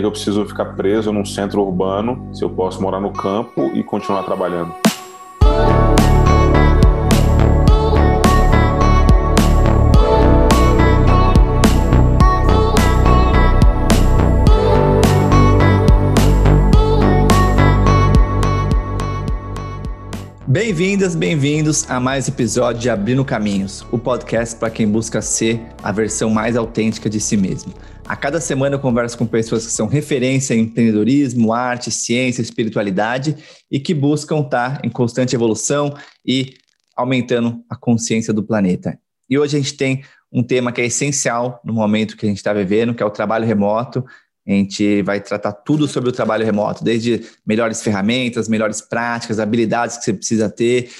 que eu preciso ficar preso num centro urbano se eu posso morar no campo e continuar trabalhando? Bem-vindas, bem-vindos a mais episódio de Abrindo Caminhos, o podcast para quem busca ser a versão mais autêntica de si mesmo. A cada semana eu converso com pessoas que são referência em empreendedorismo, arte, ciência, espiritualidade e que buscam estar em constante evolução e aumentando a consciência do planeta. E hoje a gente tem um tema que é essencial no momento que a gente está vivendo, que é o trabalho remoto, a gente vai tratar tudo sobre o trabalho remoto, desde melhores ferramentas, melhores práticas, habilidades que você precisa ter,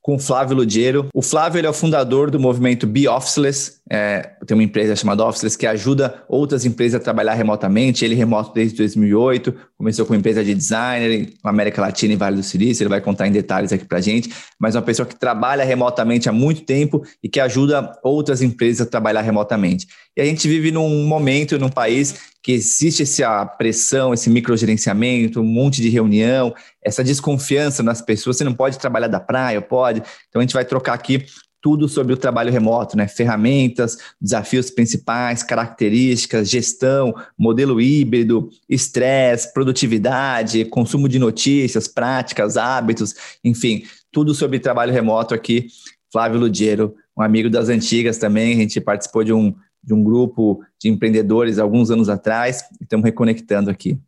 com o Flávio Ludiero. O Flávio ele é o fundador do movimento Be Officeless, é, tem uma empresa chamada Officeless que ajuda outras empresas a trabalhar remotamente. Ele é remoto desde 2008, começou com empresa de designer na América Latina e Vale do Silício. Ele vai contar em detalhes aqui para gente. Mas uma pessoa que trabalha remotamente há muito tempo e que ajuda outras empresas a trabalhar remotamente. E a gente vive num momento, num país que existe essa pressão, esse microgerenciamento, um monte de reunião, essa desconfiança nas pessoas. Você não pode trabalhar da praia, pode. Então a gente vai trocar aqui tudo sobre o trabalho remoto, né? Ferramentas, desafios principais, características, gestão, modelo híbrido, estresse, produtividade, consumo de notícias, práticas, hábitos, enfim, tudo sobre trabalho remoto aqui. Flávio Ludiero, um amigo das antigas também, a gente participou de um de um grupo de empreendedores alguns anos atrás estamos reconectando aqui.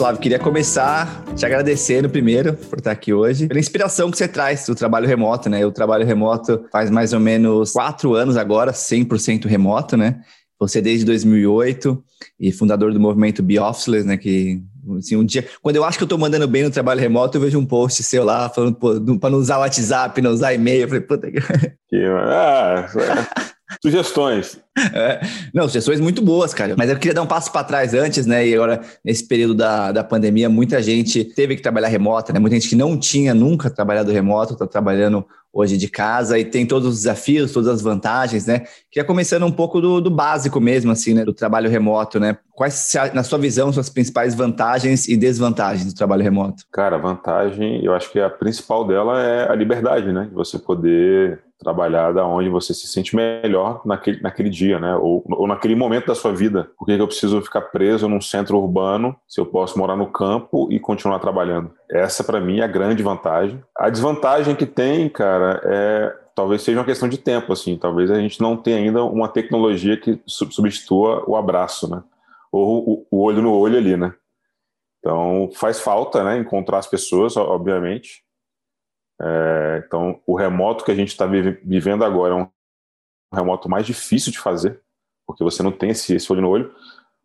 Flávio, queria começar te agradecendo primeiro por estar aqui hoje, pela inspiração que você traz do trabalho remoto, né? O trabalho remoto faz mais ou menos quatro anos agora, 100% remoto, né? Você desde 2008 e fundador do movimento Be Officeless, né? Que Assim, um dia, quando eu acho que eu estou mandando bem no trabalho remoto, eu vejo um post seu lá falando para não usar WhatsApp, não usar e-mail. Eu falei, puta que. que ah, Sugestões. É, não, sugestões muito boas, cara. Mas eu queria dar um passo para trás antes, né? E agora, nesse período da, da pandemia, muita gente teve que trabalhar remota, né? Muita gente que não tinha nunca trabalhado remoto, está trabalhando hoje de casa e tem todos os desafios, todas as vantagens, né? Queria começando um pouco do, do básico mesmo, assim, né? Do trabalho remoto, né? Quais, na sua visão, são as principais vantagens e desvantagens do trabalho remoto? Cara, a vantagem, eu acho que a principal dela é a liberdade, né? Você poder trabalhar da onde você se sente melhor naquele, naquele dia, né? Ou, ou naquele momento da sua vida. Por que eu preciso ficar preso num centro urbano se eu posso morar no campo e continuar trabalhando? Essa, para mim, é a grande vantagem. A desvantagem que tem, cara, é talvez seja uma questão de tempo, assim. Talvez a gente não tenha ainda uma tecnologia que substitua o abraço, né? Ou o, o olho no olho ali, né? Então, faz falta, né? Encontrar as pessoas, obviamente é, então, o remoto que a gente está vivendo agora é um remoto mais difícil de fazer, porque você não tem esse, esse olho no olho,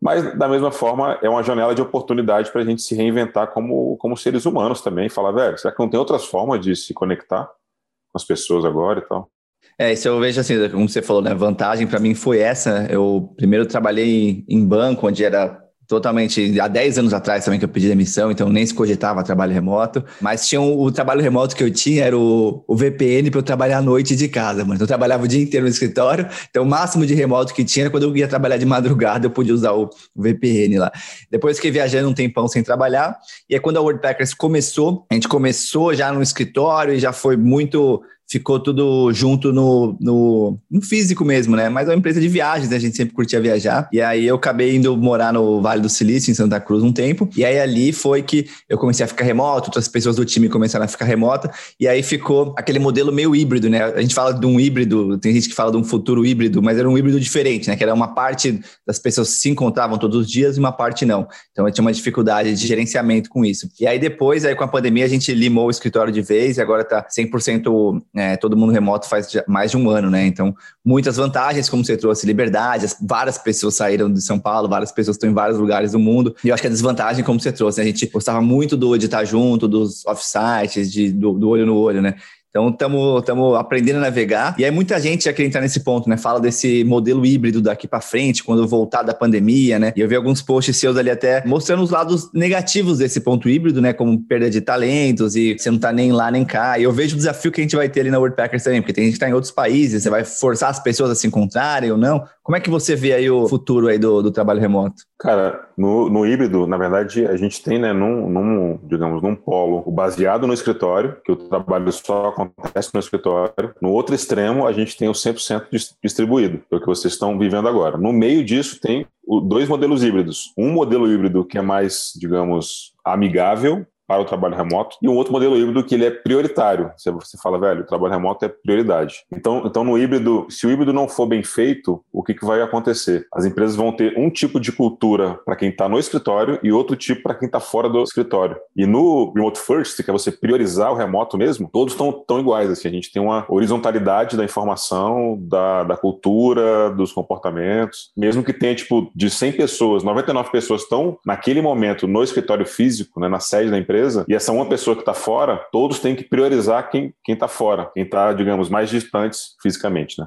mas, da mesma forma, é uma janela de oportunidade para a gente se reinventar como, como seres humanos também. Falar, velho, será que não tem outras formas de se conectar com as pessoas agora e tal? É, isso eu vejo assim, como você falou, né? Vantagem para mim foi essa. Eu primeiro trabalhei em banco, onde era totalmente há 10 anos atrás também que eu pedi demissão, então nem se cogitava trabalho remoto, mas tinha um, o trabalho remoto que eu tinha era o, o VPN para eu trabalhar à noite de casa, mano. Eu trabalhava o dia inteiro no escritório, então o máximo de remoto que tinha era quando eu ia trabalhar de madrugada, eu podia usar o, o VPN lá. Depois fiquei viajando um tempão sem trabalhar, e aí quando a WordPackers começou, a gente começou já no escritório e já foi muito ficou tudo junto no, no, no, físico mesmo, né? Mas é uma empresa de viagens, né? A gente sempre curtia viajar. E aí eu acabei indo morar no Vale do Silício, em Santa Cruz, um tempo. E aí ali foi que eu comecei a ficar remoto, outras pessoas do time começaram a ficar remota. E aí ficou aquele modelo meio híbrido, né? A gente fala de um híbrido, tem gente que fala de um futuro híbrido, mas era um híbrido diferente, né? Que era uma parte das pessoas se encontravam todos os dias e uma parte não. Então eu tinha uma dificuldade de gerenciamento com isso. E aí depois, aí com a pandemia, a gente limou o escritório de vez e agora tá 100% é, todo mundo remoto faz mais de um ano, né? Então, muitas vantagens, como você trouxe, liberdade, várias pessoas saíram de São Paulo, várias pessoas estão em vários lugares do mundo. E eu acho que a desvantagem, como você trouxe, né? a gente gostava muito do de estar junto, dos offsites, de, do, do olho no olho, né? Então, estamos aprendendo a navegar. E aí, muita gente já quer entrar nesse ponto, né? Fala desse modelo híbrido daqui para frente, quando voltar da pandemia, né? E eu vi alguns posts seus ali até mostrando os lados negativos desse ponto híbrido, né? Como perda de talentos e você não tá nem lá nem cá. E eu vejo o desafio que a gente vai ter ali na WordPackers também, porque tem gente que tá em outros países, você vai forçar as pessoas a se encontrarem ou não. Como é que você vê aí o futuro aí do, do trabalho remoto? Cara, no, no híbrido, na verdade, a gente tem, né, num, num, digamos, num polo baseado no escritório, que o trabalho só acontece no escritório. No outro extremo, a gente tem o 100% distribuído, que é o que vocês estão vivendo agora. No meio disso, tem dois modelos híbridos. Um modelo híbrido que é mais, digamos, amigável para o trabalho remoto e um outro modelo híbrido que ele é prioritário. Você, fala, velho, o trabalho remoto é prioridade. Então, então no híbrido, se o híbrido não for bem feito, o que, que vai acontecer? As empresas vão ter um tipo de cultura para quem está no escritório e outro tipo para quem está fora do escritório. E no Remote First, que é você priorizar o remoto mesmo, todos estão tão iguais. Assim, a gente tem uma horizontalidade da informação, da, da cultura, dos comportamentos. Mesmo que tenha, tipo, de 100 pessoas, 99 pessoas estão naquele momento no escritório físico, né, na sede da empresa, empresa, e essa uma pessoa que está fora, todos têm que priorizar quem está fora, quem está, digamos, mais distantes fisicamente, né?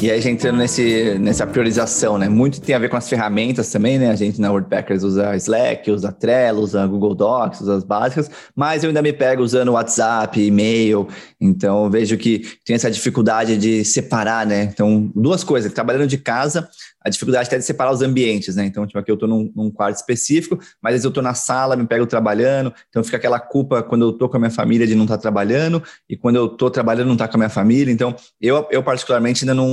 E aí, já entrando nesse, nessa priorização, né? Muito tem a ver com as ferramentas também, né? A gente na WordPackers usa Slack, usa Trello, usa Google Docs, usa as básicas, mas eu ainda me pego usando WhatsApp, e-mail. Então, vejo que tem essa dificuldade de separar, né? Então, duas coisas. Trabalhando de casa, a dificuldade até de separar os ambientes, né? Então, tipo, aqui eu estou num, num, quarto específico, mas às vezes eu estou na sala, me pego trabalhando, então fica aquela culpa quando eu estou com a minha família de não estar tá trabalhando, e quando eu estou trabalhando não estar tá com a minha família. Então, eu, eu particularmente ainda não,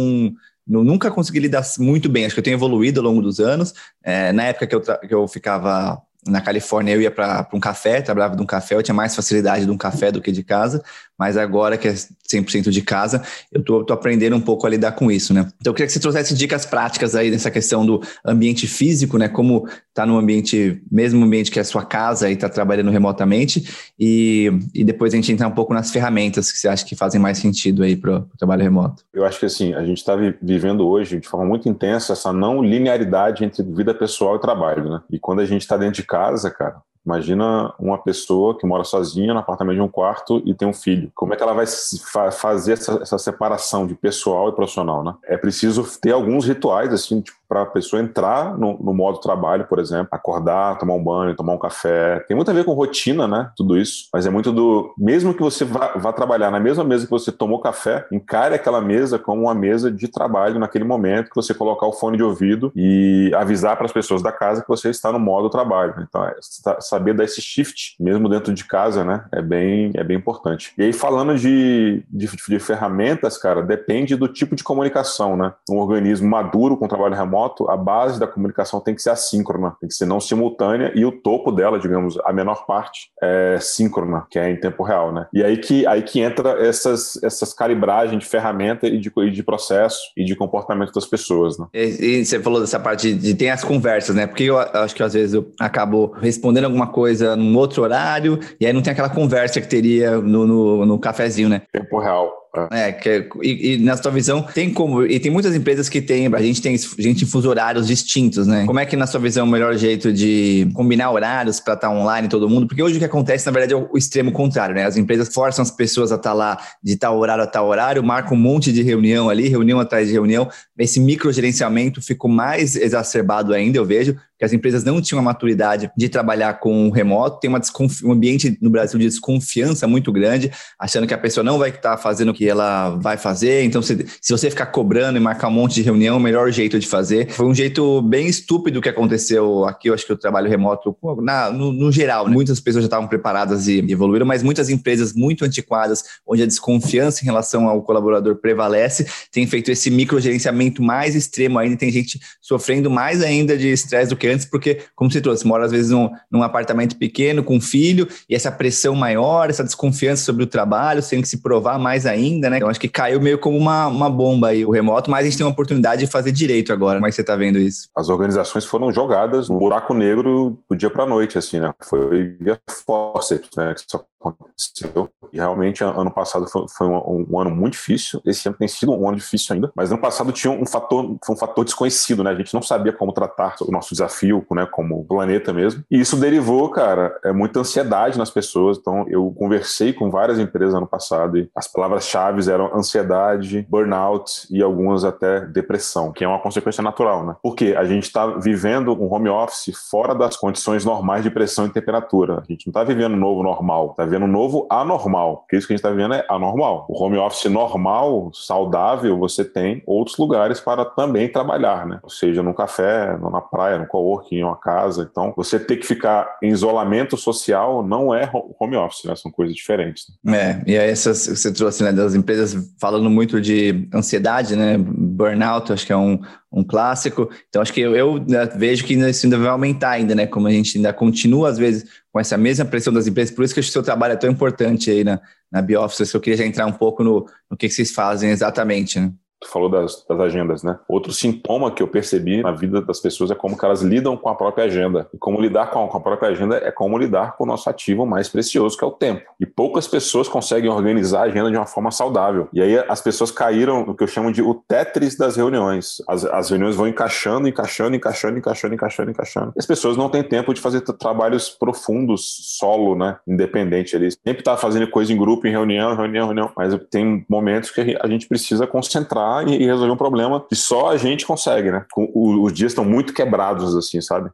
não, nunca consegui lidar muito bem. Acho que eu tenho evoluído ao longo dos anos. É, na época que eu, que eu ficava na Califórnia eu ia para um café, trabalhava de um café, eu tinha mais facilidade de um café do que de casa, mas agora que é 100% de casa, eu tô, tô, aprendendo um pouco a lidar com isso, né? Então eu queria que você trouxesse dicas práticas aí nessa questão do ambiente físico, né? Como tá no ambiente, mesmo ambiente que é a sua casa e tá trabalhando remotamente, e, e depois a gente entrar um pouco nas ferramentas que você acha que fazem mais sentido aí para o trabalho remoto. Eu acho que assim, a gente está vivendo hoje de forma muito intensa essa não linearidade entre vida pessoal e trabalho, né? E quando a gente está dentro de casa, cara, Imagina uma pessoa que mora sozinha no apartamento de um quarto e tem um filho. Como é que ela vai fa fazer essa, essa, separação de pessoal e profissional, né? É preciso ter alguns rituais, assim, tipo, para a pessoa entrar no, no, modo trabalho, por exemplo, acordar, tomar um banho, tomar um café. Tem muito a ver com rotina, né? Tudo isso. Mas é muito do. Mesmo que você vá, vá trabalhar na mesma mesa que você tomou café, encare aquela mesa como uma mesa de trabalho naquele momento que você colocar o fone de ouvido e avisar para as pessoas da casa que você está no modo trabalho. Então, é, saber dar esse shift, mesmo dentro de casa, né? É bem, é bem importante. E aí, falando de, de, de ferramentas, cara, depende do tipo de comunicação, né? Um organismo maduro com trabalho remoto remoto, a base da comunicação tem que ser assíncrona, tem que ser não simultânea e o topo dela, digamos, a menor parte é síncrona, que é em tempo real, né? E aí que, aí que entra essas, essas calibragens de ferramenta e de, e de processo e de comportamento das pessoas, né? E, e você falou dessa parte de, de ter as conversas, né? Porque eu acho que às vezes eu acabo respondendo alguma coisa num outro horário e aí não tem aquela conversa que teria no, no, no cafezinho, né? Tempo real. É, que, é, e, e, na sua visão, tem como. E tem muitas empresas que tem. A gente tem gente em fuso horários distintos, né? Como é que, na sua visão, é o melhor jeito de combinar horários para estar tá online todo mundo? Porque hoje o que acontece, na verdade, é o extremo contrário, né? As empresas forçam as pessoas a estar tá lá de tal horário a tal horário, marcam um monte de reunião ali, reunião atrás de reunião. Esse microgerenciamento ficou mais exacerbado ainda, eu vejo que as empresas não tinham a maturidade de trabalhar com remoto, tem uma um ambiente no Brasil de desconfiança muito grande, achando que a pessoa não vai estar fazendo o que ela vai fazer. Então, se, se você ficar cobrando e marcar um monte de reunião, o melhor jeito de fazer. Foi um jeito bem estúpido que aconteceu aqui. Eu acho que o trabalho remoto, na, no, no geral, né? muitas pessoas já estavam preparadas e evoluíram, mas muitas empresas muito antiquadas, onde a desconfiança em relação ao colaborador prevalece, têm feito esse microgerenciamento mais extremo ainda. Tem gente sofrendo mais ainda de estresse do que antes, porque, como você trouxe, mora às vezes num, num apartamento pequeno com um filho e essa pressão maior, essa desconfiança sobre o trabalho, tem que se provar mais ainda, né? Então acho que caiu meio como uma, uma bomba aí o remoto, mas a gente tem uma oportunidade de fazer direito agora. Como é que você está vendo isso? As organizações foram jogadas no buraco negro do dia para noite, assim, né? Foi via forceps, né? Que só aconteceu. E realmente, ano passado foi, foi um, um, ano muito difícil. Esse ano tem sido um ano difícil ainda. Mas ano passado tinha um fator, foi um fator desconhecido, né? A gente não sabia como tratar o nosso desafio né, como planeta mesmo. E isso derivou, cara, é muita ansiedade nas pessoas. Então, eu conversei com várias empresas ano passado e as palavras-chave eram ansiedade, burnout e algumas até depressão, que é uma consequência natural, né? Porque a gente está vivendo um home office fora das condições normais de pressão e temperatura. A gente não está vivendo um novo normal, está vivendo um novo anormal. Porque isso que a gente está vivendo é anormal. O home office normal, saudável, você tem outros lugares para também trabalhar, né? Ou seja, no café, na praia, no coworking, em uma casa. Então, você ter que ficar em isolamento social não é home office, né? São coisas diferentes. Né? É, e aí essas, você trouxe, né, das empresas falando muito de ansiedade, né? Burnout, acho que é um, um clássico. Então, acho que eu, eu né, vejo que isso ainda vai aumentar ainda, né? Como a gente ainda continua, às vezes, com essa mesma pressão das empresas. Por isso que o seu trabalho é tão importante aí na, na Bioffice. Eu queria já entrar um pouco no, no que, que vocês fazem exatamente, né? Tu falou das, das, agendas, né? Outro sintoma que eu percebi na vida das pessoas é como que elas lidam com a própria agenda. E como lidar com a, com a própria agenda é como lidar com o nosso ativo mais precioso, que é o tempo. E poucas pessoas conseguem organizar a agenda de uma forma saudável. E aí as pessoas caíram no que eu chamo de o Tetris das reuniões. As, as reuniões vão encaixando, encaixando, encaixando, encaixando, encaixando, encaixando. E as pessoas não têm tempo de fazer trabalhos profundos, solo, né? Independente. Eles sempre tá fazendo coisa em grupo, em reunião, reunião, reunião. Mas tem momentos que a gente precisa concentrar e, resolver um problema que só a gente consegue, né? os dias estão muito quebrados, assim, sabe?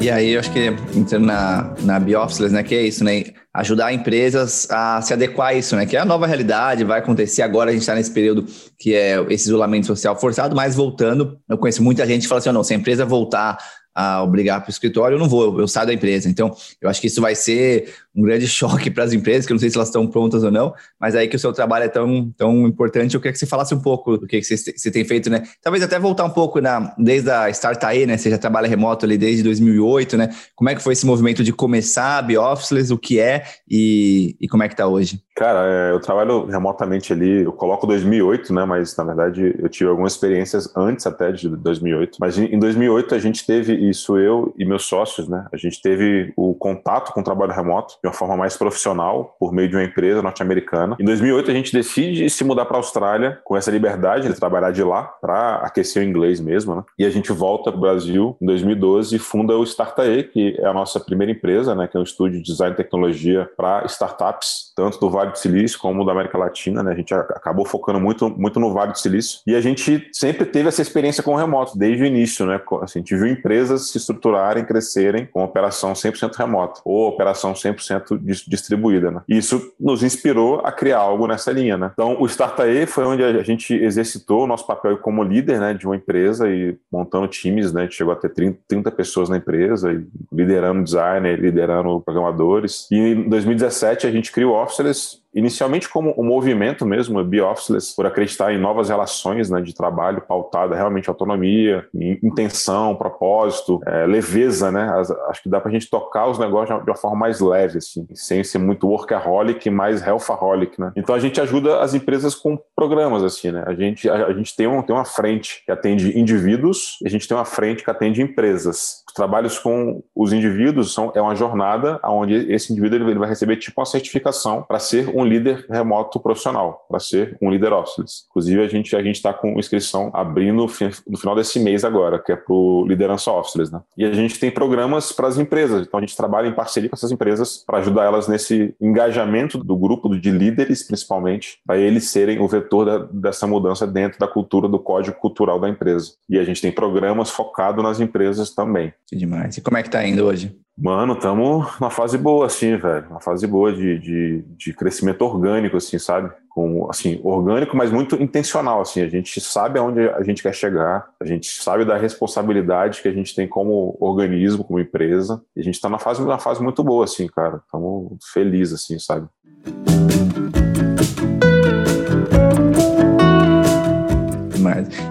E aí, eu acho que entrando na, na Biofficeless, né, que é isso, né, ajudar empresas a se adequar a isso, né, que é a nova realidade, vai acontecer agora, a gente está nesse período que é esse isolamento social forçado, mas voltando, eu conheço muita gente que fala assim, oh, não, se a empresa voltar a obrigar para o escritório, eu não vou, eu, saio da empresa. Então, eu acho que isso vai ser um grande choque para as empresas, que eu não sei se elas estão prontas ou não, mas aí que o seu trabalho é tão, tão importante, eu queria que você falasse um pouco do que você, você tem feito, né? Talvez até voltar um pouco na, desde a Startae, né? Você já trabalha remoto ali desde 2008, né? Como é que foi esse movimento de começar a Biofficeless, o que é e, e como é que está hoje? Cara, é, eu trabalho remotamente ali, eu coloco 2008, né? Mas na verdade eu tive algumas experiências antes até de 2008. Mas em 2008 a gente teve isso, eu e meus sócios, né? A gente teve o contato com o trabalho remoto de uma forma mais profissional por meio de uma empresa norte-americana. Em 2008 a gente decide se mudar para a Austrália com essa liberdade de trabalhar de lá para aquecer o inglês mesmo, né? E a gente volta para o Brasil em 2012 e funda o Startae, que é a nossa primeira empresa, né? Que é um estúdio de design e tecnologia para startups, tanto do Vale Vale do Silício como da América Latina, né? A gente acabou focando muito, muito no Vale do Silício e a gente sempre teve essa experiência com o remoto, desde o início, né? Assim, a gente viu empresas se estruturarem, crescerem com operação 100% remota ou operação 100% distribuída, né? E isso nos inspirou a criar algo nessa linha, né? Então, o Startae foi onde a gente exercitou o nosso papel como líder, né, de uma empresa e montando times, né? A gente chegou a ter 30, 30 pessoas na empresa liderando designer, liderando programadores. E em 2017 a gente criou Officeless inicialmente como um movimento mesmo, Be-Officeless, por acreditar em novas relações né, de trabalho pautada realmente em autonomia, em intenção, propósito, é, leveza, né? acho que dá para a gente tocar os negócios de uma forma mais leve, assim, sem ser muito workaholic, mais healthaholic, né? Então a gente ajuda as empresas com programas, assim, né? A gente, a, a gente tem, um, tem uma frente que atende indivíduos e a gente tem uma frente que atende empresas. Os trabalhos com os indivíduos são, é uma jornada onde esse indivíduo ele vai receber tipo uma certificação para ser um líder remoto profissional, para ser um líder officeless. Inclusive, a gente a está com inscrição abrindo no final desse mês agora, que é para o liderança officeless. Né? E a gente tem programas para as empresas, então a gente trabalha em parceria com essas empresas para ajudar elas nesse engajamento do grupo de líderes, principalmente, para eles serem o vetor da, dessa mudança dentro da cultura, do código cultural da empresa. E a gente tem programas focados nas empresas também. Que demais. E como é que está indo hoje? Mano, estamos numa fase boa, assim, velho. Uma fase boa de, de, de, crescimento orgânico, assim, sabe? Com, assim, orgânico, mas muito intencional, assim. A gente sabe aonde a gente quer chegar, a gente sabe da responsabilidade que a gente tem como organismo, como empresa. E a gente está na fase, numa fase muito boa, assim, cara. Estamos felizes, assim, sabe?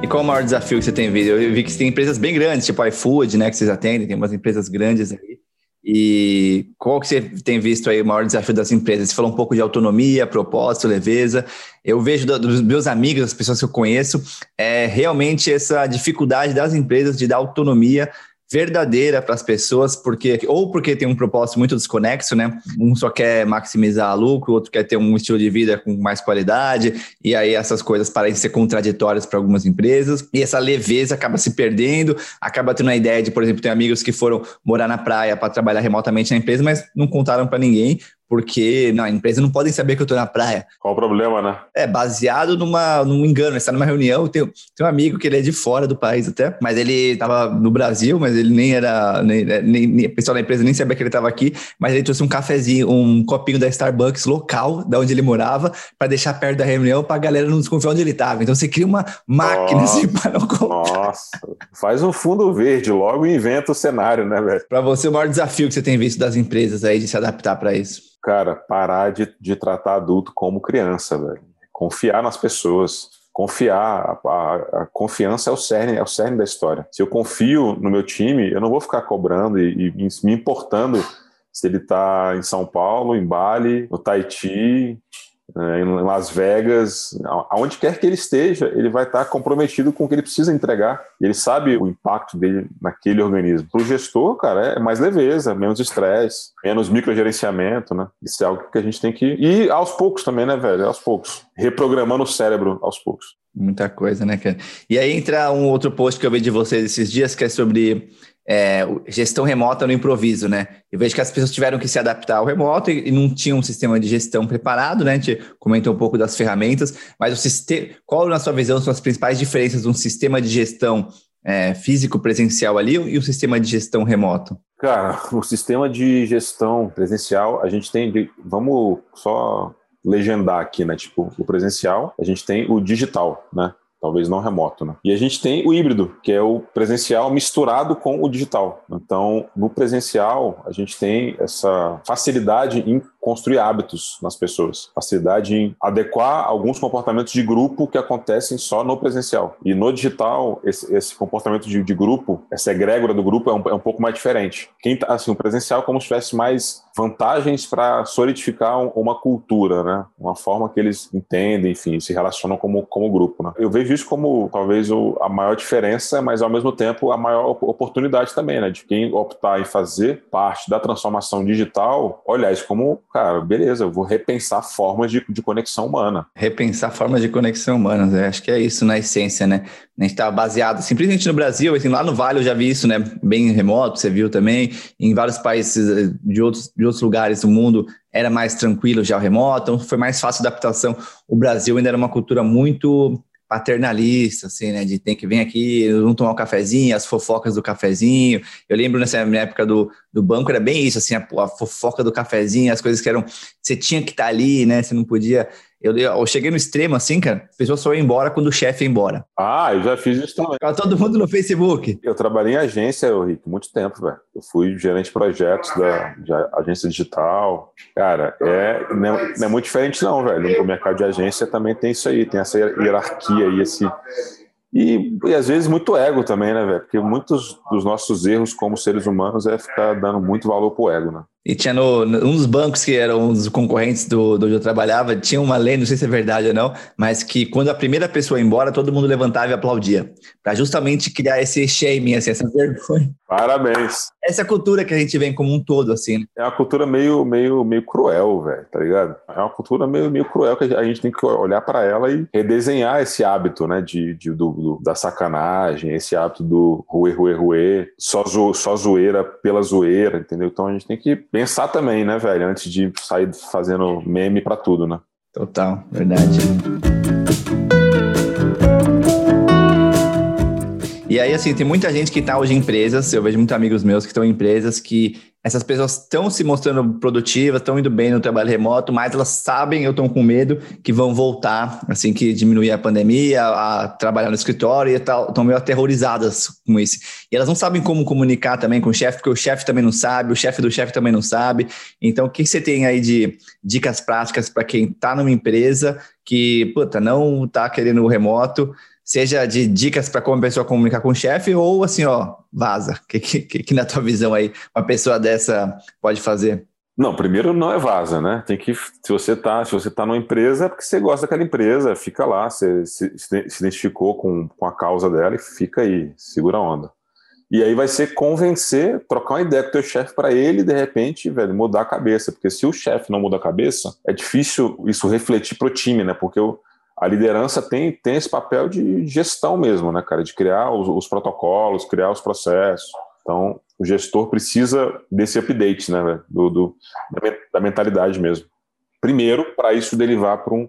E qual o maior desafio que você tem visto? Eu vi que você tem empresas bem grandes, tipo iFood, né, que vocês atendem, tem umas empresas grandes aí. E qual que você tem visto aí o maior desafio das empresas? Você falou um pouco de autonomia, propósito, leveza. Eu vejo dos meus amigos, das pessoas que eu conheço, é realmente essa dificuldade das empresas de dar autonomia verdadeira para as pessoas, porque ou porque tem um propósito muito desconexo, né? Um só quer maximizar lucro, o outro quer ter um estilo de vida com mais qualidade, e aí essas coisas parecem ser contraditórias para algumas empresas, e essa leveza acaba se perdendo, acaba tendo a ideia de, por exemplo, tem amigos que foram morar na praia para trabalhar remotamente na empresa, mas não contaram para ninguém, porque não, a empresa não podem saber que eu estou na praia. Qual o problema, né? É, baseado numa, num engano. Você está numa reunião, tem, tem um amigo que ele é de fora do país até, mas ele estava no Brasil, mas ele nem era, nem, nem, nem, o pessoal da empresa nem sabia que ele estava aqui, mas ele trouxe um cafezinho, um copinho da Starbucks local, da onde ele morava, para deixar perto da reunião, para a galera não desconfiar onde ele estava. Então você cria uma máquina nossa, assim para não contar. Nossa, faz um fundo verde, logo inventa o cenário, né, velho? Para você, o maior desafio que você tem visto das empresas aí de se adaptar para isso? Cara, parar de, de tratar adulto como criança, velho. Confiar nas pessoas. Confiar, a, a, a, confiança é o cerne, é o cerne da história. Se eu confio no meu time, eu não vou ficar cobrando e, e me importando se ele está em São Paulo, em Bali, no Tahiti, em Las Vegas, aonde quer que ele esteja, ele vai estar comprometido com o que ele precisa entregar. Ele sabe o impacto dele naquele organismo. Para o gestor, cara, é mais leveza, menos estresse, menos microgerenciamento, né? Isso é algo que a gente tem que. E aos poucos também, né, velho? Aos poucos. Reprogramando o cérebro aos poucos. Muita coisa, né, cara? E aí entra um outro post que eu vi de vocês esses dias, que é sobre é, gestão remota no improviso, né? Eu vejo que as pessoas tiveram que se adaptar ao remoto e, e não tinham um sistema de gestão preparado, né? A gente comentou um pouco das ferramentas, mas o sistema, qual, na sua visão, são as principais diferenças de um sistema de gestão é, físico presencial ali e o sistema de gestão remoto? Cara, o sistema de gestão presencial, a gente tem. Vamos só legendar aqui, né? Tipo, o presencial, a gente tem o digital, né? Talvez não remoto, né? E a gente tem o híbrido, que é o presencial misturado com o digital. Então, no presencial, a gente tem essa facilidade em construir hábitos nas pessoas, facilidade em adequar alguns comportamentos de grupo que acontecem só no presencial. E no digital, esse, esse comportamento de, de, grupo, essa egrégora do grupo é um, é um pouco mais diferente. Quem tá, assim, o presencial é como se tivesse mais vantagens para solidificar uma cultura, né? Uma forma que eles entendem, enfim, se relacionam como, como grupo, né? Eu vejo isso como talvez o, a maior diferença, mas ao mesmo tempo a maior oportunidade também, né? De quem optar em fazer parte da transformação digital, olhar isso como cara, beleza, eu vou repensar formas de, de conexão humana. Repensar formas de conexão humana, né? acho que é isso na essência, né? A gente está baseado simplesmente no Brasil, assim, lá no Vale eu já vi isso, né? Bem remoto, você viu também. Em vários países eh, de outros, de outros lugares do mundo era mais tranquilo já o remoto, então foi mais fácil a adaptação. O Brasil ainda era uma cultura muito paternalista, assim, né? De tem que vir aqui, vamos tomar um cafezinho, as fofocas do cafezinho. Eu lembro nessa época do, do banco, era bem isso, assim, a, a fofoca do cafezinho, as coisas que eram. Você tinha que estar tá ali, né? Você não podia. Eu, eu cheguei no extremo, assim, cara, a pessoa só ia embora quando o chefe ia embora. Ah, eu já fiz isso também. Ficava todo mundo no Facebook. Eu trabalhei em agência, Rick, muito tempo, velho. Eu fui gerente de projetos da de agência digital. Cara, é, não, é, não é muito diferente, não, velho. O mercado de agência também tem isso aí, tem essa hierarquia aí, esse e, e às vezes muito ego também, né, velho? Porque muitos dos nossos erros como seres humanos é ficar dando muito valor pro ego, né? E tinha no, um dos bancos que eram um dos concorrentes do, do onde eu trabalhava, tinha uma lei, não sei se é verdade ou não, mas que quando a primeira pessoa ia embora, todo mundo levantava e aplaudia. para justamente criar esse shaming, assim, essa vergonha. Parabéns. Essa cultura que a gente vem como um todo, assim. Né? É uma cultura meio, meio, meio cruel, velho, tá ligado? É uma cultura meio, meio cruel que a gente tem que olhar para ela e redesenhar esse hábito, né, de, de do, do, da sacanagem, esse hábito do ruê, ruê, ruê, só, zo, só zoeira pela zoeira, entendeu? Então a gente tem que pensar também, né, velho, antes de sair fazendo meme para tudo, né? Total, verdade. E aí, assim, tem muita gente que está hoje em empresas, eu vejo muitos amigos meus que estão em empresas que essas pessoas estão se mostrando produtivas, estão indo bem no trabalho remoto, mas elas sabem, eu estou com medo, que vão voltar, assim que diminuir a pandemia, a trabalhar no escritório e estão meio aterrorizadas com isso. E elas não sabem como comunicar também com o chefe, porque o chefe também não sabe, o chefe do chefe também não sabe. Então, o que você tem aí de dicas práticas para quem está numa empresa que, puta, não está querendo o remoto, seja de dicas para como a pessoa comunicar com o chefe, ou assim, ó, vaza. O que, que, que, na tua visão aí uma pessoa dessa pode fazer? Não, primeiro não é vaza, né? Tem que, se você tá, se você tá numa empresa, é porque você gosta daquela empresa, fica lá, você se, se identificou com, com a causa dela e fica aí, segura a onda. E aí vai ser convencer, trocar uma ideia com o teu chefe para ele, de repente, velho, mudar a cabeça. Porque se o chefe não muda a cabeça, é difícil isso refletir pro time, né? Porque o, a liderança tem, tem esse papel de gestão mesmo, né, cara? De criar os, os protocolos, criar os processos. Então, o gestor precisa desse update, né, do, do da mentalidade mesmo. Primeiro, para isso derivar para um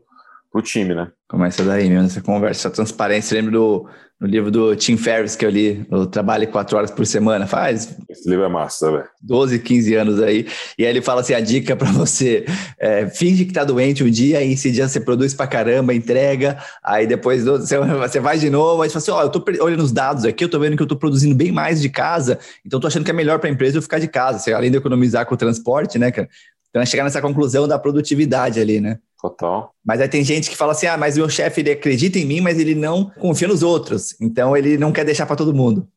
pro time, né? Começa daí mesmo, essa conversa, essa transparência. Lembro do no livro do Tim Ferriss que eu li, o Trabalho quatro horas por semana, faz. Esse livro é massa, velho. 12, 15 anos aí. E aí ele fala assim: a dica para você é, finge que tá doente um dia, e esse dia você produz pra caramba, entrega, aí depois você, você vai de novo, aí você fala assim: ó, oh, eu tô olhando os dados aqui, eu tô vendo que eu tô produzindo bem mais de casa, então tô achando que é melhor para a empresa eu ficar de casa. Você, além de economizar com o transporte, né, cara? Então é chegar nessa conclusão da produtividade ali, né? Total. Mas aí tem gente que fala assim: ah, mas meu chefe ele acredita em mim, mas ele não confia nos outros. Então ele não quer deixar para todo mundo.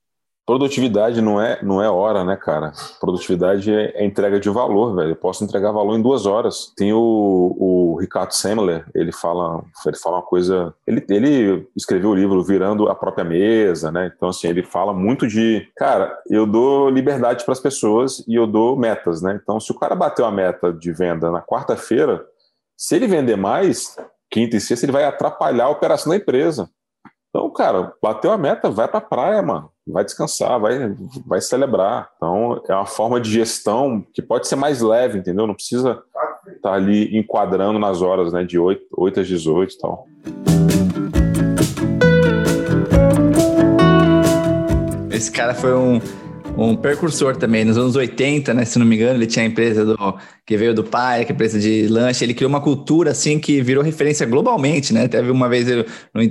Produtividade não é, não é hora, né, cara? Produtividade é, é, entrega de valor, velho. Eu posso entregar valor em duas horas. Tem o, o Ricardo Semler, ele fala, ele fala uma coisa. Ele, ele escreveu o livro Virando a Própria Mesa, né? Então, assim, ele fala muito de. Cara, eu dou liberdade para as pessoas e eu dou metas, né? Então, se o cara bateu a meta de venda na quarta-feira, se ele vender mais, quinta e sexta, ele vai atrapalhar a operação da empresa. Então, cara, bateu a meta, vai para a praia, mano. Vai descansar, vai, vai celebrar. Então, é uma forma de gestão que pode ser mais leve, entendeu? Não precisa estar tá ali enquadrando nas horas, né? De 8, 8 às 18 e tal. Esse cara foi um um precursor também. Nos anos 80, né, se não me engano, ele tinha a empresa do, que veio do pai, que é a empresa de lanche. Ele criou uma cultura assim que virou referência globalmente, né? Teve uma vez ele,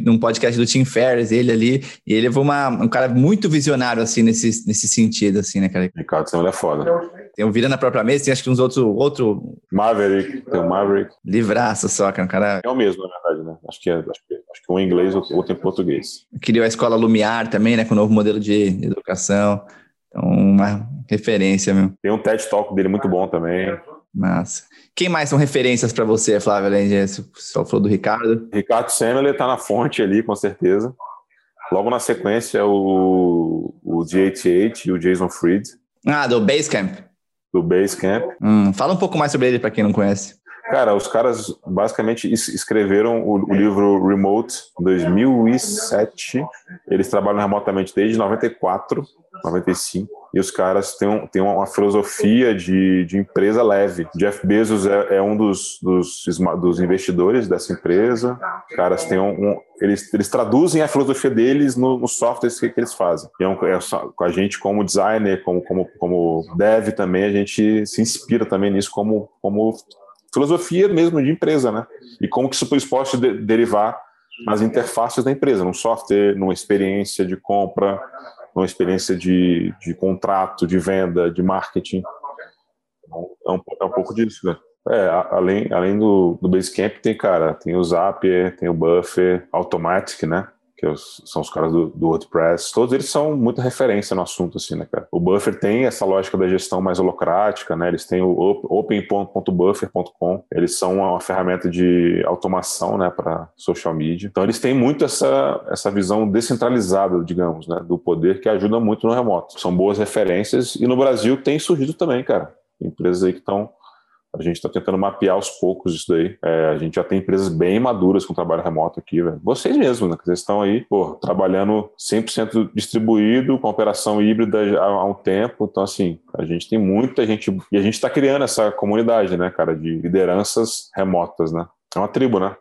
num podcast do Tim Ferriss, ele ali, e ele foi uma, um cara muito visionário assim nesse, nesse sentido, assim, né, cara? Ricardo Samuel é foda. Tem o Vira na própria mesa, tem acho que uns outros. Outro... Maverick, tem o Maverick. Livraço só, cara. Um cara... É o mesmo, na verdade, né? Acho que é, acho que, acho que um em inglês ou outro em português. Criou a escola Lumiar também, né? Com o novo modelo de educação. Então, uma referência, meu. Tem um TED Talk dele muito bom também. Massa. Quem mais são referências para você, Flávio, além disso? Só falou do Ricardo? Ricardo Semler está na fonte ali, com certeza. Logo na sequência, o, o G88 e o Jason Fried. Ah, do Basecamp. Do Basecamp. Hum, fala um pouco mais sobre ele para quem não conhece. Cara, os caras basicamente escreveram o, o livro Remote em 2007. Eles trabalham remotamente desde 94, 95. E os caras têm, um, têm uma filosofia de, de empresa leve. Jeff Bezos é, é um dos, dos, dos, investidores dessa empresa. Os caras têm um, um eles, eles traduzem a filosofia deles nos no softwares que, que, eles fazem. E é, é com a gente, como designer, como, como, como dev também, a gente se inspira também nisso como, como filosofia mesmo de empresa, né? E como que isso pode de derivar nas interfaces da empresa, num software, numa experiência de compra, numa experiência de, de contrato, de venda, de marketing. É um, é um pouco disso, né? É, além, além do, do Basecamp, tem, cara, tem o Zapier, tem o Buffer, Automatic, né? Que é são os caras do, do, WordPress, todos eles são muita referência no assunto, assim, né, cara? O Buffer tem essa lógica da gestão mais holocrática, né? Eles têm o open.buffer.com, eles são uma ferramenta de automação, né, para social media. Então, eles têm muito essa, essa visão descentralizada, digamos, né, do poder que ajuda muito no remoto. São boas referências e no Brasil tem surgido também, cara. Empresas aí que estão a gente está tentando mapear aos poucos isso daí. É, a gente já tem empresas bem maduras com trabalho remoto aqui, velho. Vocês mesmos, né? Vocês estão aí, pô, trabalhando 100% distribuído, com operação híbrida há um tempo. Então, assim, a gente tem muita gente. E a gente está criando essa comunidade, né, cara, de lideranças remotas, né? É uma tribo, né?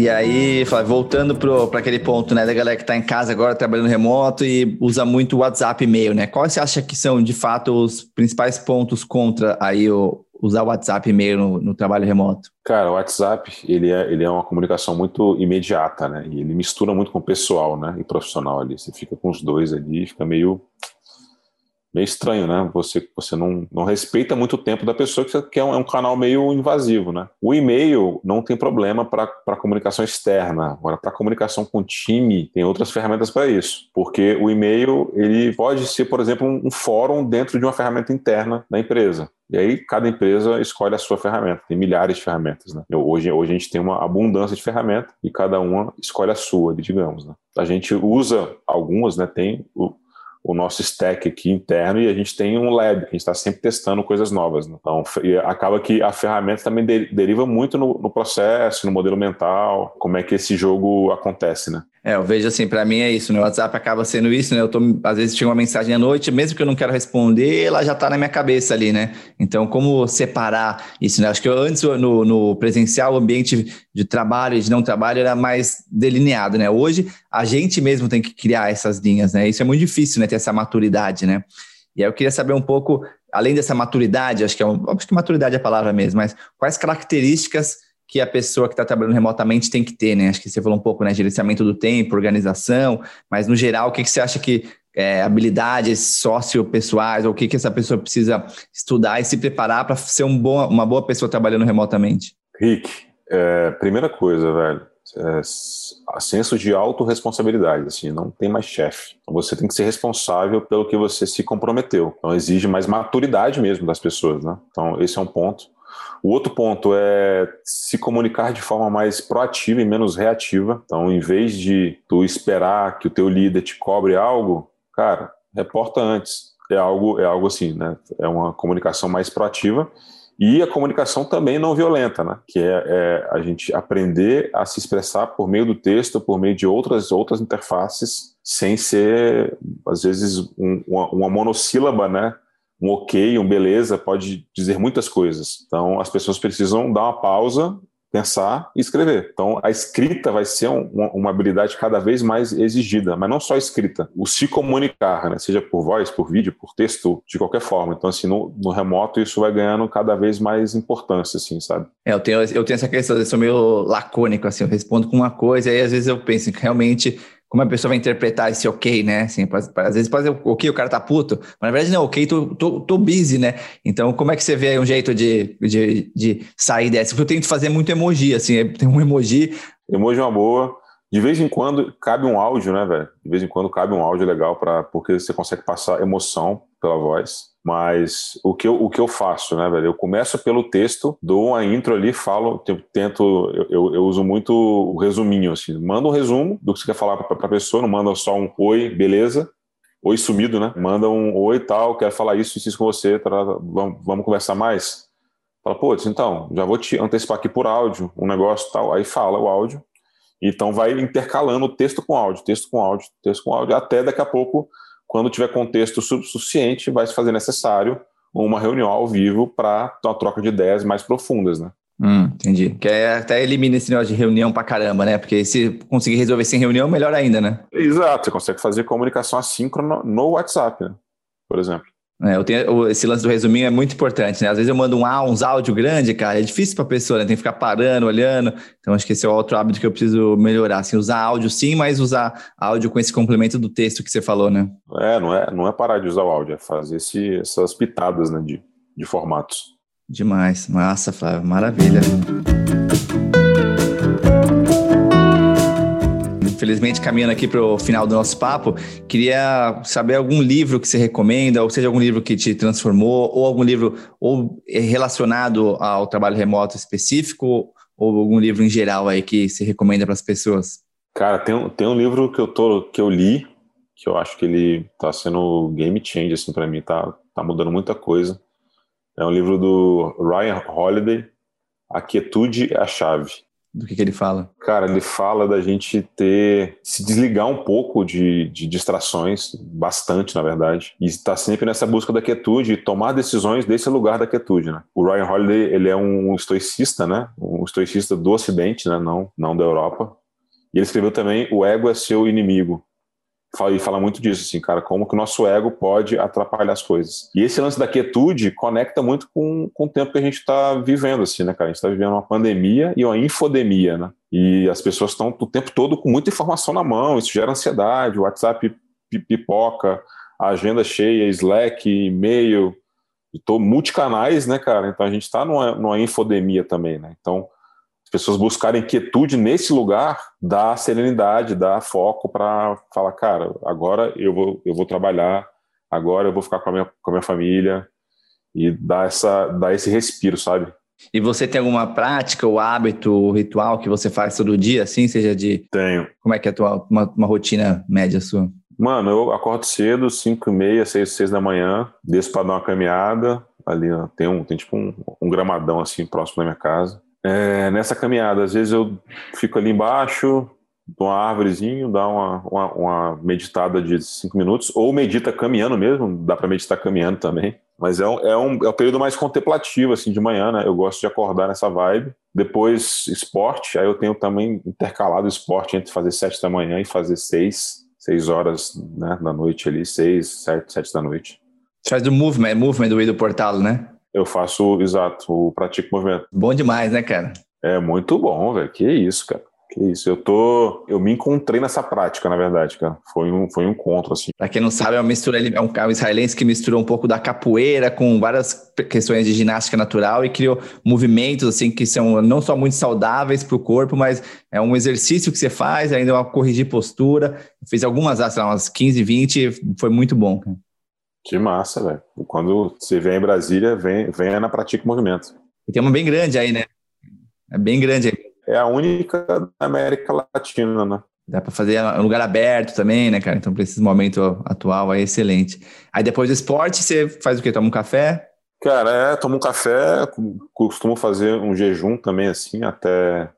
E aí, voltando para aquele ponto, né, da galera que está em casa agora trabalhando remoto e usa muito WhatsApp e e-mail, né? Quais você acha que são, de fato, os principais pontos contra aí o, usar o WhatsApp e e-mail no, no, trabalho remoto? Cara, o WhatsApp, ele é, ele é uma comunicação muito imediata, né? E ele mistura muito com o pessoal, né? E profissional ali. Você fica com os dois ali, fica meio meio estranho, né? Você, você não, não respeita muito o tempo da pessoa, que é um, é um canal meio invasivo, né? O e-mail não tem problema para comunicação externa. Agora, para comunicação com time, tem outras ferramentas para isso. Porque o e-mail, ele pode ser, por exemplo, um, um fórum dentro de uma ferramenta interna da empresa. E aí cada empresa escolhe a sua ferramenta. Tem milhares de ferramentas, né? Hoje, hoje a gente tem uma abundância de ferramentas e cada uma escolhe a sua, digamos, né? A gente usa algumas, né? Tem o, o nosso stack aqui interno e a gente tem um lab, que a gente está sempre testando coisas novas. Né? Então, acaba que a ferramenta também deriva muito no, no, processo, no modelo mental, como é que esse jogo acontece, né? É, eu vejo assim, para mim é isso, né? O WhatsApp acaba sendo isso, né? Eu tô, às vezes chega uma mensagem à noite, mesmo que eu não quero responder, ela já tá na minha cabeça ali, né? Então, como separar isso, né? Acho que eu, antes no, no presencial, o ambiente de trabalho e de não trabalho era mais delineado, né? Hoje, a gente mesmo tem que criar essas linhas, né? Isso é muito difícil, né? Ter essa maturidade, né? E aí eu queria saber um pouco, além dessa maturidade, acho que, é um, acho que maturidade é a palavra mesmo, mas quais características que a pessoa que está trabalhando remotamente tem que ter, né? Acho que você falou um pouco, né? Gerenciamento do tempo, organização, mas no geral, o que, que você acha que é, habilidades sociopessoais, ou o que, que essa pessoa precisa estudar e se preparar para ser um bom, uma boa pessoa trabalhando remotamente? Rick, é, primeira coisa, velho, é, senso de autorresponsabilidade, assim, não tem mais chefe. Então você tem que ser responsável pelo que você se comprometeu. Então exige mais maturidade mesmo das pessoas, né? Então esse é um ponto. O outro ponto é se comunicar de forma mais proativa e menos reativa. Então, em vez de tu esperar que o teu líder te cobre algo, cara, reporta antes. É algo, é algo assim, né? É uma comunicação mais proativa e a comunicação também não violenta, né? Que é, é, a gente aprender a se expressar por meio do texto, por meio de outras outras interfaces, sem ser às vezes um, uma, uma monossílaba, né? Um ok, um beleza, pode dizer muitas coisas. Então, as pessoas precisam dar uma pausa, pensar e escrever. Então, a escrita vai ser um, uma, habilidade cada vez mais exigida, mas não só a escrita, o se comunicar, né? seja por voz, por vídeo, por texto, de qualquer forma. Então, assim, no, no remoto, isso vai ganhando cada vez mais importância, assim, sabe? É, eu tenho, eu tenho essa questão, eu sou meio lacônico, assim, eu respondo com uma coisa, e às vezes eu penso que realmente como a pessoa vai interpretar esse ok, né? Assim, às vezes pode ser ok, o cara tá puto, mas na verdade não, ok, tô, tô, tô busy, né? Então, como é que você vê um jeito de, de, de sair dessa? Porque eu tento fazer muito emoji, assim, é, tem um emoji. Emoji é uma boa. De vez em quando cabe um áudio, né, velho? De vez em quando cabe um áudio legal, para porque você consegue passar emoção pela voz. Mas o que eu, o que eu faço, né, velho? Eu começo pelo texto, dou uma intro ali, falo, tento, eu, eu uso muito o resuminho, assim. Manda um resumo do que você quer falar para a pessoa, não manda só um oi, beleza? Oi sumido, né? Manda um oi tal, quero falar isso, isso com você, vamos, vamos conversar mais? Fala, pô, então, já vou te antecipar aqui por áudio, um negócio tal. Aí fala o áudio. Então vai intercalando texto com áudio, texto com áudio, texto com áudio, até daqui a pouco quando tiver contexto suficiente, vai se fazer necessário uma reunião ao vivo para uma troca de ideias mais profundas, né? Hum, entendi. Que até elimina esse negócio de reunião pra caramba, né? Porque se conseguir resolver sem reunião, melhor ainda, né? Exato, você consegue fazer comunicação assíncrona no WhatsApp, né? por exemplo. É, eu tenho, esse lance do resuminho é muito importante, né? Às vezes eu mando um áudio, uns áudio grande, cara, é difícil para a pessoa, né? Tem que ficar parando, olhando. Então acho que esse é outro hábito que eu preciso melhorar, assim, usar áudio sim, mas usar áudio com esse complemento do texto que você falou, né? É, não é, não é parar de usar o áudio, é fazer esse, essas pitadas, né, de, de formatos. Demais, massa, Flávio, maravilha. Infelizmente, caminhando aqui para o final do nosso papo, queria saber algum livro que você recomenda, ou seja, algum livro que te transformou, ou algum livro ou relacionado ao trabalho remoto específico, ou algum livro em geral aí que se recomenda para as pessoas. Cara, tem, tem um livro que eu, tô, que eu li, que eu acho que ele está sendo game change assim, para mim, tá, tá mudando muita coisa. É um livro do Ryan Holiday, A Quietude é a Chave do que, que, ele fala? Cara, ele fala da gente ter se desligar um pouco de, de distrações, bastante na verdade, e estar sempre nessa busca da quietude e tomar decisões desse lugar da quietude, né? O Ryan Holiday ele é um estoicista, né? Um estoicista do Ocidente, né? Não, não da Europa. E ele escreveu também O ego é seu inimigo fala, e fala muito disso, assim, cara, como que o nosso ego pode atrapalhar as coisas. E esse lance da quietude conecta muito com, com o tempo que a gente está vivendo, assim, né, cara? A gente está vivendo uma pandemia e uma infodemia, né? E as pessoas estão o tempo todo com muita informação na mão, isso gera ansiedade, o WhatsApp pipoca, a agenda cheia, Slack, e-mail, estou multicanais, né, cara? Então a gente está numa, numa infodemia também, né? Então as pessoas buscarem quietude nesse lugar dá serenidade, dá foco para falar, cara, agora eu vou, eu vou trabalhar, agora eu vou ficar com a minha, com a minha família e dar, essa, dar esse respiro, sabe? E você tem alguma prática, ou hábito, ou ritual que você faz todo dia, assim, seja de... Tenho. Como é que é a tua, uma, uma rotina média sua? Mano, eu acordo cedo, 5 e meia, 6, 6 da manhã, desço para dar uma caminhada. Ali tem, um, tem tipo um, um gramadão assim próximo da minha casa. É, nessa caminhada, às vezes eu fico ali embaixo, dou uma árvorezinho, dá uma, uma, uma meditada de 5 minutos, ou medita caminhando mesmo, dá para meditar caminhando também. Mas é um, é, um, é um período mais contemplativo, assim, de manhã, né? Eu gosto de acordar nessa vibe. Depois, esporte, aí eu tenho também intercalado esporte entre fazer 7 da manhã e fazer 6 seis horas né, da noite ali, seis, sete, sete da noite. Você faz do movement, movement do do Portalo, né? Eu faço, exato, o pratico movimento. Bom demais, né, cara? É muito bom, velho. Que isso, cara. Que isso, eu tô. Eu me encontrei nessa prática, na verdade, cara. Foi um, foi um encontro, assim. Pra quem não sabe, é uma mistura, é um, é um israelense que misturou um pouco da capoeira com várias questões de ginástica natural e criou movimentos, assim, que são não só muito saudáveis para o corpo, mas é um exercício que você faz, ainda uma corrigir postura. Fiz algumas, sei lá, umas 15, 20, foi muito bom, cara. Que massa, velho. Quando você vem em Brasília, vem, venha na Pratica Movimento. E tem uma bem grande aí, né? É bem grande aí é a única da América Latina, né? Dá para fazer um lugar aberto também, né, cara? Então, para esse momento atual, é excelente. Aí depois do esporte, você faz o quê? Toma um café? Cara, é, tomo um café, costumo fazer um jejum também, assim, até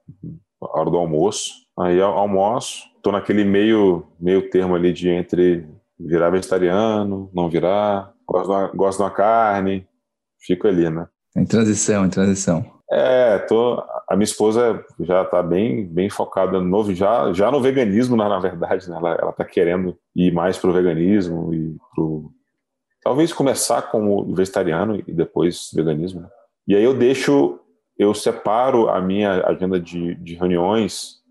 a hora do almoço. Aí almoço, tô naquele meio, meio termo ali de entre virar vegetariano, não virar, gosto de uma, gosto de uma carne, fico ali, né? Em transição, em transição. É, tô, a minha esposa já está bem, bem focada no já, já no veganismo, na, na verdade, né? ela, ela tá querendo ir mais pro veganismo e pro talvez começar como vegetariano e depois veganismo. Né? E aí eu deixo, eu separo a minha agenda de, de reuniões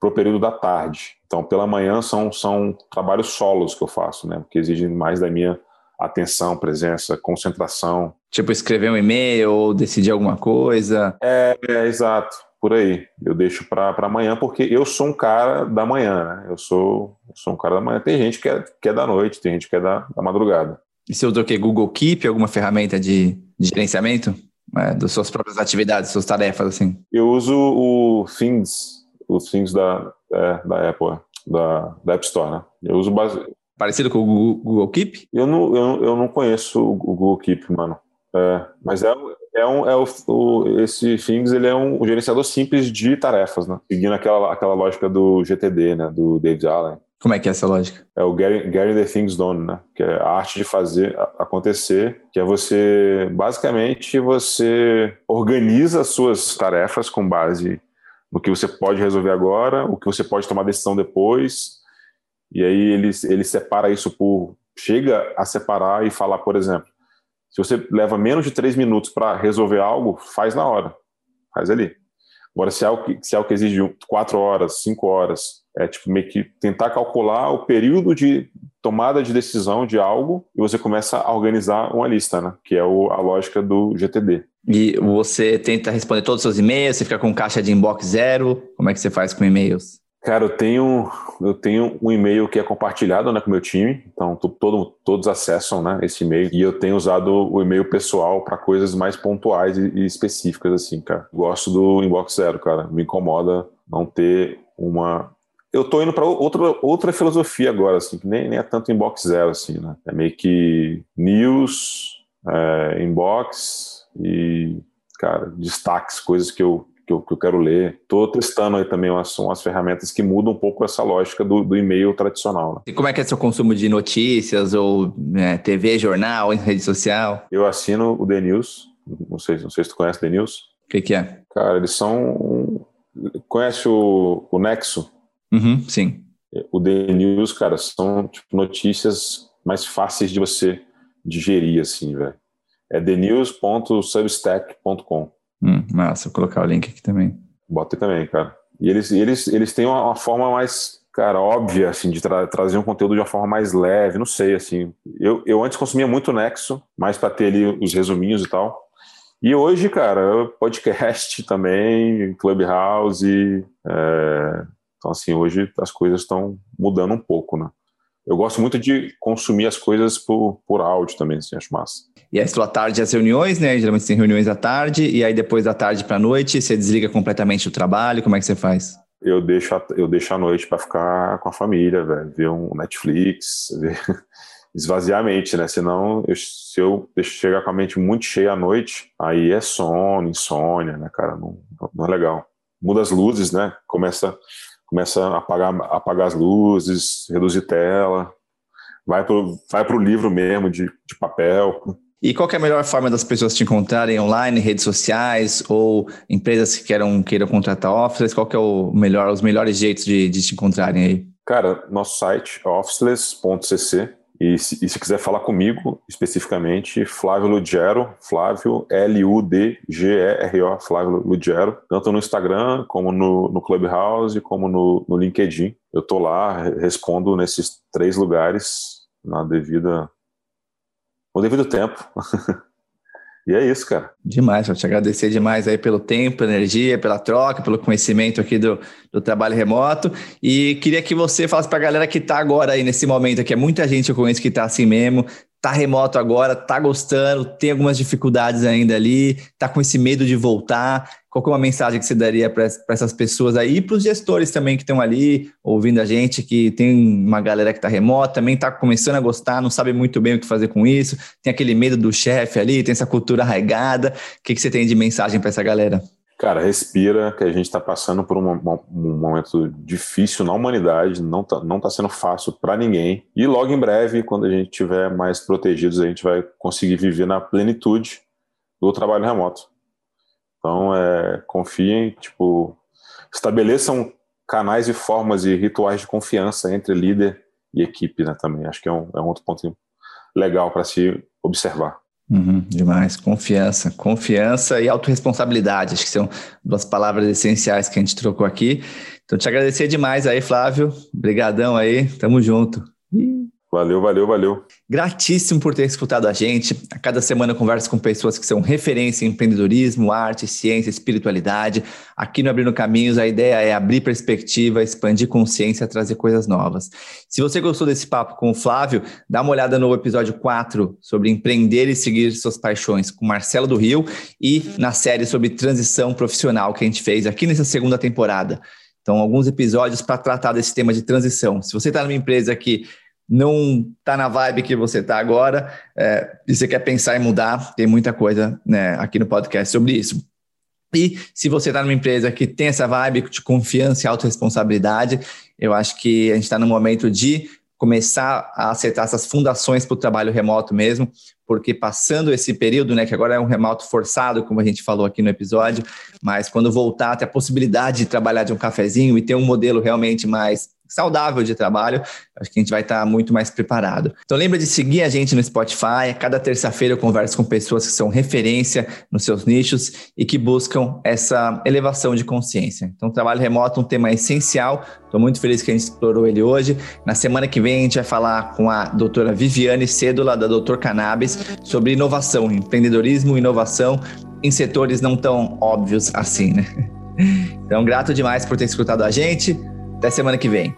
pro período da tarde. Então, pela manhã são, são trabalhos solos que eu faço, né? Que exigem mais da minha atenção, presença, concentração. Tipo, escrever um e-mail ou decidir alguma coisa. É, é exato, por aí. Eu deixo para amanhã, porque eu sou um cara da manhã, né? Eu sou, eu sou um cara da manhã. Tem gente que é, que é da noite, tem gente que é da, da madrugada. E você usa o quê? Google Keep, alguma ferramenta de, de gerenciamento? É, das suas próprias atividades, suas tarefas, assim? Eu uso o Things, o Things da, é, da Apple, da, da App Store, né? Eu uso base, Parecido com o Google, Google Keep? Eu não, eu, eu não conheço o Google Keep, mano. É, mas é, é, um, é o, o, esse Things ele é um, um, gerenciador simples de tarefas, né? Seguindo aquela, aquela lógica do GTD, né? Do David Allen. Como é que é essa lógica? É o Getting, getting the Things Done, né? Que é a arte de fazer acontecer, que é você, basicamente, você organiza as suas tarefas com base no que você pode resolver agora, o que você pode tomar decisão depois e aí ele, ele separa isso por. Chega a separar e falar, por exemplo, se você leva menos de três minutos para resolver algo, faz na hora. Faz ali. Agora, se é algo que, se é algo que exige quatro horas, cinco horas, é tipo meio que tentar calcular o período de tomada de decisão de algo e você começa a organizar uma lista, né? Que é o, a lógica do GTD. E você tenta responder todos os seus e-mails, você fica com caixa de inbox zero, como é que você faz com e-mails? Cara, eu tenho, eu tenho um e-mail que é compartilhado né, com o meu time, então todo, todos acessam né, esse e-mail e eu tenho usado o e-mail pessoal para coisas mais pontuais e, e, específicas, assim, cara. Gosto do inbox zero, cara. Me incomoda não ter uma. Eu tô indo para outra, outra filosofia agora, assim, que nem, nem é tanto inbox zero, assim, né? É meio que news, é, inbox e, cara, destaques, coisas que eu, que eu, que eu quero ler. Estou testando aí também umas, umas ferramentas que mudam um pouco essa lógica do, do e-mail tradicional. Né? E como é que é seu consumo de notícias ou né, TV, jornal, rede social? Eu assino o The News. Não sei, não sei se tu conhece The News. O que, que, é? Cara, eles são. Conhece o, o Nexo? Uhum, sim. O The News, cara, são tipo, notícias mais fáceis de você digerir, assim, velho. É thenews.substack.com. Hum, massa, vou colocar o link aqui também. Bota também, cara. E eles, eles, eles têm uma, uma forma mais cara, óbvia, assim, de tra trazer um conteúdo de uma forma mais leve, não sei, assim. Eu, eu antes consumia muito Nexo, mais para ter ali os resuminhos e tal. E hoje, cara, podcast também, Clubhouse. É... Então, assim, hoje as coisas estão mudando um pouco, né? Eu gosto muito de consumir as coisas por, por áudio também, assim, acho massa. E aí, sua tarde as reuniões, né? Geralmente tem reuniões à tarde, e aí depois da tarde para a noite, você desliga completamente o trabalho, como é que você faz? eu deixo a, eu deixo a noite para ficar com a família, velho, ver um Netflix, ver, esvaziar a mente, né? Senão, eu, se eu chegar com a mente muito cheia à noite, aí é sono, insônia, né, cara? Não, não é legal. Muda as luzes, né? Começa, começa a apagar, apagar as luzes, reduzir tela, vai pro, vai pro livro mesmo de, de papel. E qual é a melhor forma das pessoas te encontrarem online, redes sociais ou empresas que queiram, queiram contratar officeless? Qual é o melhor, os melhores jeitos de, de te encontrarem aí? Cara, nosso site é officeless.cc e se, e se, quiser falar comigo especificamente, Flávio Lugero, Flávio L-U-D-G-E-R-O, Flávio Lugero, tanto no Instagram como no, no Clubhouse, como no, no LinkedIn. Eu tô lá, respondo nesses três lugares na devida no devido tempo. e é isso, cara. Demais, vou te agradecer demais aí pelo tempo, energia, pela troca, pelo conhecimento aqui do, do trabalho remoto. E queria que você falasse para a galera que está agora aí nesse momento aqui, é muita gente eu conheço que está assim mesmo, tá remoto agora, tá gostando, tem algumas dificuldades ainda ali, tá com esse medo de voltar. Qual é uma mensagem que você daria para essas pessoas aí e para os gestores também que estão ali ouvindo a gente, que tem uma galera que está remota, também está começando a gostar, não sabe muito bem o que fazer com isso, tem aquele medo do chefe ali, tem essa cultura arraigada. O que, que você tem de mensagem para essa galera? Cara, respira, que a gente está passando por um, um, momento difícil na humanidade, não está não tá sendo fácil para ninguém. E logo em breve, quando a gente tiver mais protegidos, a gente vai conseguir viver na plenitude do trabalho remoto. Então, é, confiem, tipo, estabeleçam canais e formas e rituais de confiança entre líder e equipe, né, também. Acho que é um, é um outro ponto legal para se observar. Uhum, demais. Confiança. Confiança e autorresponsabilidade. Acho que são duas palavras essenciais que a gente trocou aqui. Então, te agradecer demais aí, Flávio. Obrigadão aí. Tamo junto. Valeu, valeu, valeu. Gratíssimo por ter escutado a gente. A cada semana eu converso com pessoas que são referência em empreendedorismo, arte, ciência, espiritualidade. Aqui no Abrindo Caminhos, a ideia é abrir perspectiva, expandir consciência, trazer coisas novas. Se você gostou desse papo com o Flávio, dá uma olhada no episódio 4 sobre empreender e seguir suas paixões com Marcelo do Rio e na série sobre transição profissional que a gente fez aqui nessa segunda temporada. Então, alguns episódios para tratar desse tema de transição. Se você está numa empresa que não está na vibe que você está agora é, e você quer pensar em mudar, tem muita coisa né, aqui no podcast sobre isso. E se você está numa empresa que tem essa vibe de confiança e autorresponsabilidade, eu acho que a gente está no momento de começar a acertar essas fundações para o trabalho remoto mesmo, porque passando esse período, né, que agora é um remoto forçado, como a gente falou aqui no episódio, mas quando voltar, ter a possibilidade de trabalhar de um cafezinho e ter um modelo realmente mais saudável de trabalho, acho que a gente vai estar muito mais preparado. Então lembra de seguir a gente no Spotify. Cada terça-feira eu converso com pessoas que são referência nos seus nichos e que buscam essa elevação de consciência. Então trabalho remoto é um tema essencial. Estou muito feliz que a gente explorou ele hoje. Na semana que vem a gente vai falar com a doutora Viviane Cédula, da Doutor Cannabis, sobre inovação, empreendedorismo inovação em setores não tão óbvios assim, né? Então, grato demais por ter escutado a gente. Até semana que vem.